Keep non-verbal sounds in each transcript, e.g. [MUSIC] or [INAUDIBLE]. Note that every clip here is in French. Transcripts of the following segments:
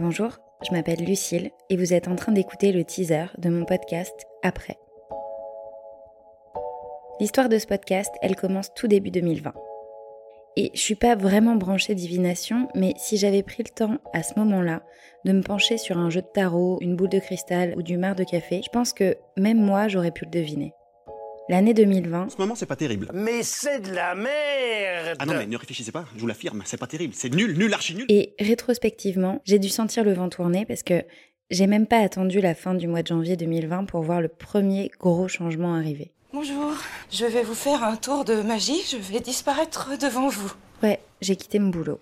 Bonjour, je m'appelle Lucille et vous êtes en train d'écouter le teaser de mon podcast Après. L'histoire de ce podcast, elle commence tout début 2020. Et je suis pas vraiment branchée divination, mais si j'avais pris le temps à ce moment-là de me pencher sur un jeu de tarot, une boule de cristal ou du mar de café, je pense que même moi j'aurais pu le deviner. L'année 2020. En ce moment, c'est pas terrible. Mais c'est de la merde Ah non, mais ne réfléchissez pas, je vous l'affirme, c'est pas terrible. C'est nul, nul, archi nul. Et rétrospectivement, j'ai dû sentir le vent tourner parce que j'ai même pas attendu la fin du mois de janvier 2020 pour voir le premier gros changement arriver. Bonjour, je vais vous faire un tour de magie, je vais disparaître devant vous. Ouais, j'ai quitté mon boulot.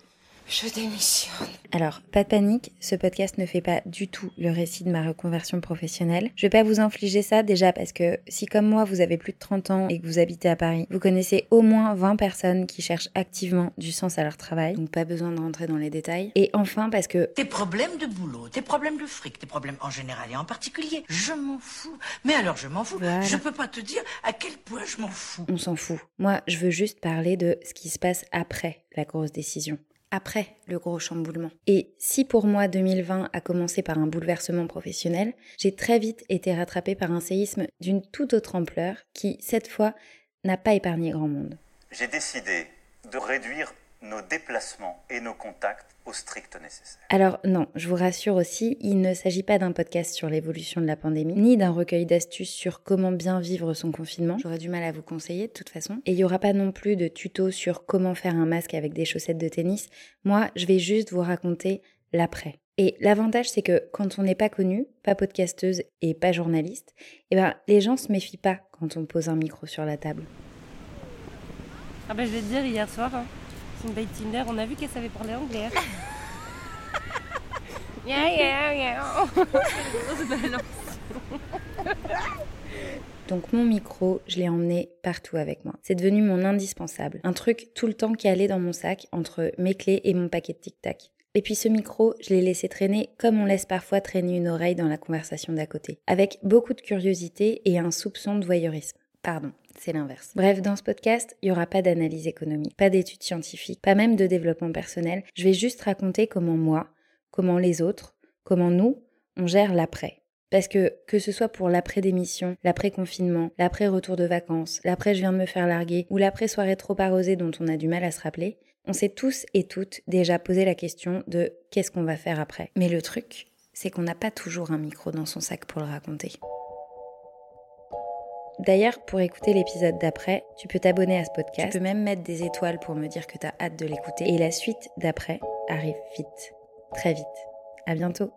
Je démissionne. Alors, pas de panique, ce podcast ne fait pas du tout le récit de ma reconversion professionnelle. Je vais pas vous infliger ça déjà parce que si comme moi vous avez plus de 30 ans et que vous habitez à Paris, vous connaissez au moins 20 personnes qui cherchent activement du sens à leur travail, donc pas besoin de rentrer dans les détails. Et enfin parce que Tes problèmes de boulot, tes problèmes de fric, tes problèmes en général et en particulier, je m'en fous. Mais alors je m'en fous. Voilà. Je peux pas te dire à quel point je m'en fous. on s'en fout. Moi, je veux juste parler de ce qui se passe après la grosse décision. Après le gros chamboulement. Et si pour moi 2020 a commencé par un bouleversement professionnel, j'ai très vite été rattrapée par un séisme d'une toute autre ampleur qui, cette fois, n'a pas épargné grand monde. J'ai décidé de réduire nos déplacements et nos contacts au strict nécessaire. Alors non, je vous rassure aussi, il ne s'agit pas d'un podcast sur l'évolution de la pandémie, ni d'un recueil d'astuces sur comment bien vivre son confinement. J'aurais du mal à vous conseiller de toute façon. Et il n'y aura pas non plus de tuto sur comment faire un masque avec des chaussettes de tennis. Moi, je vais juste vous raconter l'après. Et l'avantage, c'est que quand on n'est pas connu, pas podcasteuse et pas journaliste, eh ben, les gens se méfient pas quand on pose un micro sur la table. Ah bah je vais te dire, hier soir, hein, son date Tinder, on a vu qu'elle savait parler anglais. hein. [LAUGHS] Yeah, yeah, yeah. Grosse balance. [LAUGHS] Donc mon micro, je l'ai emmené partout avec moi. C'est devenu mon indispensable. Un truc tout le temps qui allait dans mon sac entre mes clés et mon paquet de tic-tac. Et puis ce micro, je l'ai laissé traîner comme on laisse parfois traîner une oreille dans la conversation d'à côté, avec beaucoup de curiosité et un soupçon de voyeurisme. Pardon, c'est l'inverse. Bref, dans ce podcast, il n'y aura pas d'analyse économique, pas d'études scientifiques, pas même de développement personnel. Je vais juste raconter comment moi, comment les autres, comment nous, on gère l'après. Parce que que ce soit pour l'après-démission, l'après-confinement, l'après-retour de vacances, l'après je viens de me faire larguer ou l'après-soirée trop arrosée dont on a du mal à se rappeler, on s'est tous et toutes déjà posé la question de qu'est-ce qu'on va faire après. Mais le truc, c'est qu'on n'a pas toujours un micro dans son sac pour le raconter. D'ailleurs, pour écouter l'épisode d'après, tu peux t'abonner à ce podcast. Tu peux même mettre des étoiles pour me dire que tu as hâte de l'écouter. Et la suite d'après arrive vite, très vite. À bientôt.